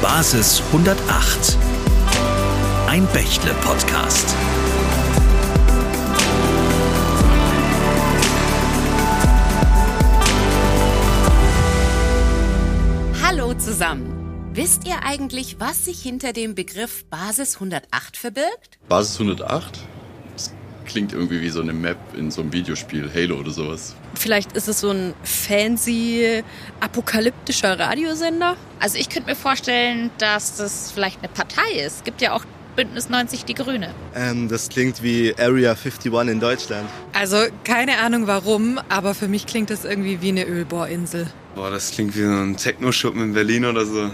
Basis 108. Ein Bächle-Podcast. Hallo zusammen. Wisst ihr eigentlich, was sich hinter dem Begriff Basis 108 verbirgt? Basis 108? Das klingt irgendwie wie so eine Map in so einem Videospiel, Halo oder sowas. Vielleicht ist es so ein fancy, apokalyptischer Radiosender. Also ich könnte mir vorstellen, dass das vielleicht eine Partei ist. Es gibt ja auch Bündnis 90 Die Grüne. Ähm, das klingt wie Area 51 in Deutschland. Also keine Ahnung warum, aber für mich klingt das irgendwie wie eine Ölbohrinsel. Boah, das klingt wie so ein Techno-Schuppen in Berlin oder so.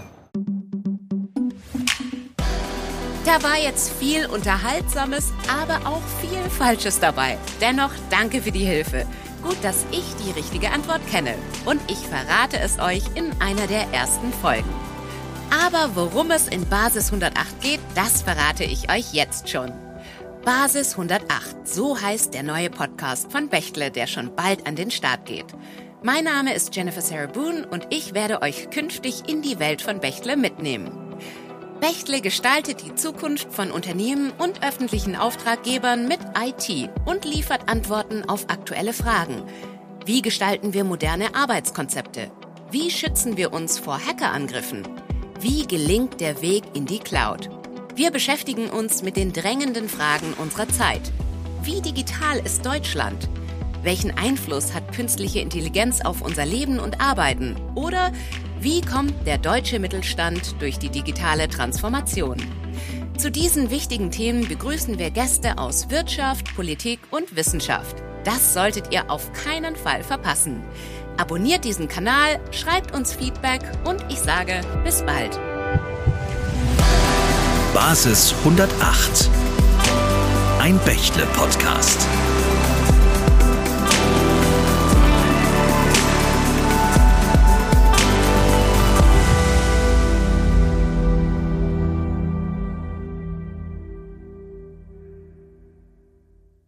Da war jetzt viel Unterhaltsames, aber auch viel Falsches dabei. Dennoch danke für die Hilfe. Gut, dass ich die richtige Antwort kenne. Und ich verrate es euch in einer der ersten Folgen. Aber worum es in Basis 108 geht, das verrate ich euch jetzt schon. Basis 108, so heißt der neue Podcast von Bechtle, der schon bald an den Start geht. Mein Name ist Jennifer Sarah Boone und ich werde euch künftig in die Welt von Bechtle mitnehmen. Bechtle gestaltet die Zukunft von Unternehmen und öffentlichen Auftraggebern mit IT und liefert Antworten auf aktuelle Fragen. Wie gestalten wir moderne Arbeitskonzepte? Wie schützen wir uns vor Hackerangriffen? Wie gelingt der Weg in die Cloud? Wir beschäftigen uns mit den drängenden Fragen unserer Zeit. Wie digital ist Deutschland? Welchen Einfluss hat künstliche Intelligenz auf unser Leben und Arbeiten? Oder wie kommt der deutsche Mittelstand durch die digitale Transformation? Zu diesen wichtigen Themen begrüßen wir Gäste aus Wirtschaft, Politik und Wissenschaft. Das solltet ihr auf keinen Fall verpassen. Abonniert diesen Kanal, schreibt uns Feedback und ich sage bis bald. Basis 108. Ein Bächle-Podcast.